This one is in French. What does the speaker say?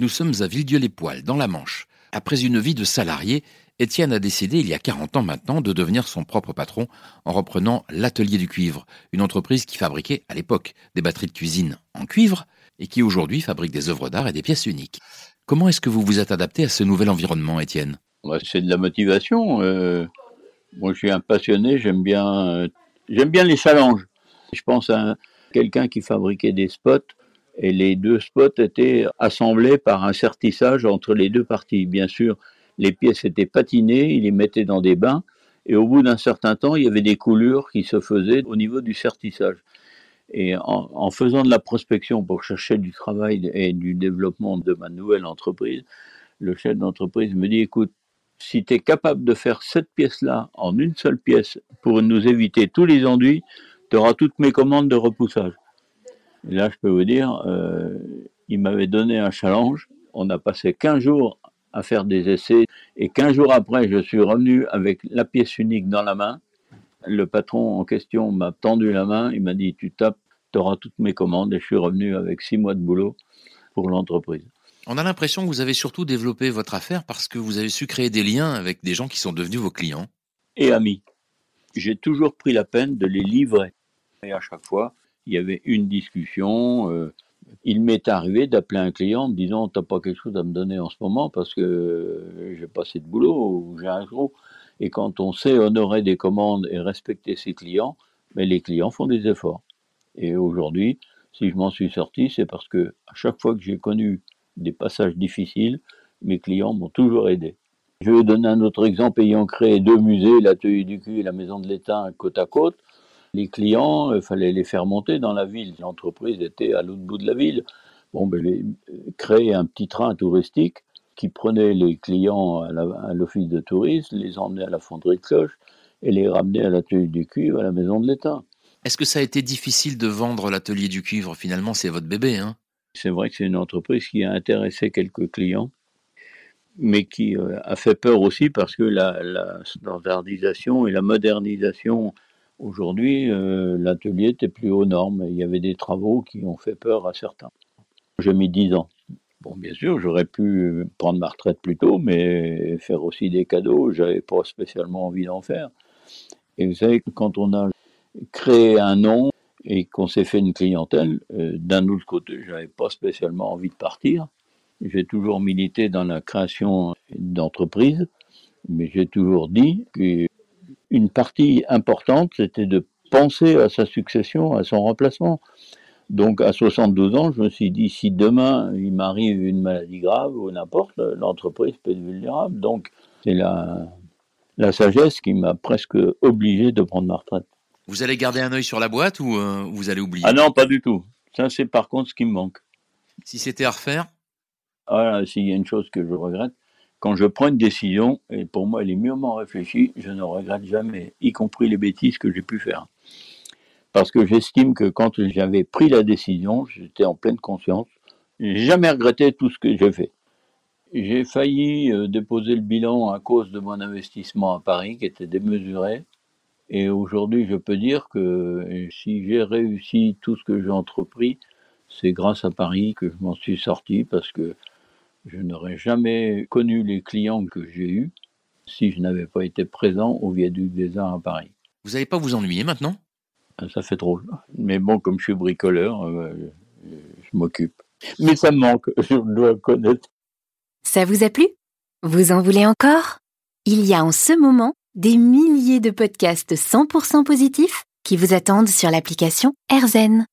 Nous sommes à Villedieu-les-Poils, dans la Manche. Après une vie de salarié, Étienne a décidé, il y a 40 ans maintenant, de devenir son propre patron en reprenant l'Atelier du Cuivre, une entreprise qui fabriquait à l'époque des batteries de cuisine en cuivre et qui aujourd'hui fabrique des œuvres d'art et des pièces uniques. Comment est-ce que vous vous êtes adapté à ce nouvel environnement, Étienne? C'est de la motivation. Euh, moi, je suis un passionné, j'aime bien, euh, j'aime bien les challenges. Je pense à quelqu'un qui fabriquait des spots et les deux spots étaient assemblés par un sertissage entre les deux parties. Bien sûr, les pièces étaient patinées, il les mettait dans des bains, et au bout d'un certain temps, il y avait des coulures qui se faisaient au niveau du sertissage. Et en, faisant de la prospection pour chercher du travail et du développement de ma nouvelle entreprise, le chef d'entreprise me dit, écoute, si tu es capable de faire cette pièce-là en une seule pièce pour nous éviter tous les enduits, tu auras toutes mes commandes de repoussage. Là, je peux vous dire, euh, il m'avait donné un challenge. On a passé 15 jours à faire des essais. Et 15 jours après, je suis revenu avec la pièce unique dans la main. Le patron en question m'a tendu la main. Il m'a dit, tu tapes, tu auras toutes mes commandes. Et je suis revenu avec 6 mois de boulot pour l'entreprise. On a l'impression que vous avez surtout développé votre affaire parce que vous avez su créer des liens avec des gens qui sont devenus vos clients. Et amis. J'ai toujours pris la peine de les livrer. Et à chaque fois, il y avait une discussion. Euh, il m'est arrivé d'appeler un client en me disant T'as pas quelque chose à me donner en ce moment parce que j'ai pas assez de boulot ou j'ai un gros. Et quand on sait honorer des commandes et respecter ses clients, mais les clients font des efforts. Et aujourd'hui, si je m'en suis sorti, c'est parce que à chaque fois que j'ai connu des passages difficiles, mes clients m'ont toujours aidé. Je vais donner un autre exemple ayant créé deux musées, l'atelier du cul et la maison de l'étain côte à côte. Les clients, il euh, fallait les faire monter dans la ville. L'entreprise était à l'autre bout de la ville. Bon, ben, les, créer un petit train touristique qui prenait les clients à l'office de tourisme, les emmenait à la fonderie de cloche et les ramenait à l'atelier du cuivre, à la maison de l'État. Est-ce que ça a été difficile de vendre l'atelier du cuivre? Finalement, c'est votre bébé, hein C'est vrai que c'est une entreprise qui a intéressé quelques clients, mais qui euh, a fait peur aussi parce que la, la standardisation et la modernisation Aujourd'hui, euh, l'atelier était plus aux normes. Il y avait des travaux qui ont fait peur à certains. J'ai mis 10 ans. Bon, bien sûr, j'aurais pu prendre ma retraite plus tôt, mais faire aussi des cadeaux, j'avais pas spécialement envie d'en faire. Et vous savez quand on a créé un nom et qu'on s'est fait une clientèle, euh, d'un autre côté, j'avais pas spécialement envie de partir. J'ai toujours milité dans la création d'entreprises, mais j'ai toujours dit que une partie importante, c'était de penser à sa succession, à son remplacement. Donc à 72 ans, je me suis dit, si demain il m'arrive une maladie grave ou n'importe, l'entreprise peut être vulnérable. Donc c'est la, la sagesse qui m'a presque obligé de prendre ma retraite. Vous allez garder un œil sur la boîte ou euh, vous allez oublier? Ah non, pas du tout. Ça, c'est par contre ce qui me manque. Si c'était à refaire? Voilà, s'il y a une chose que je regrette, quand je prends une décision, et pour moi elle est mûrement réfléchie, je ne regrette jamais, y compris les bêtises que j'ai pu faire. Parce que j'estime que quand j'avais pris la décision, j'étais en pleine conscience, j'ai jamais regretté tout ce que j'ai fait. J'ai failli euh, déposer le bilan à cause de mon investissement à Paris qui était démesuré. Et aujourd'hui, je peux dire que si j'ai réussi tout ce que j'ai entrepris, c'est grâce à Paris que je m'en suis sorti parce que je n'aurais jamais connu les clients que j'ai eus si je n'avais pas été présent au viaduc des Arts à Paris. Vous n'allez pas vous ennuyer maintenant? Ah, Ça fait drôle. Mais bon, comme je suis bricoleur, euh, je m'occupe. Mais ça me manque, je dois connaître. Ça vous a plu? Vous en voulez encore? Il y a en ce moment des milliers de podcasts 100% positifs qui vous attendent sur l'application AirZen.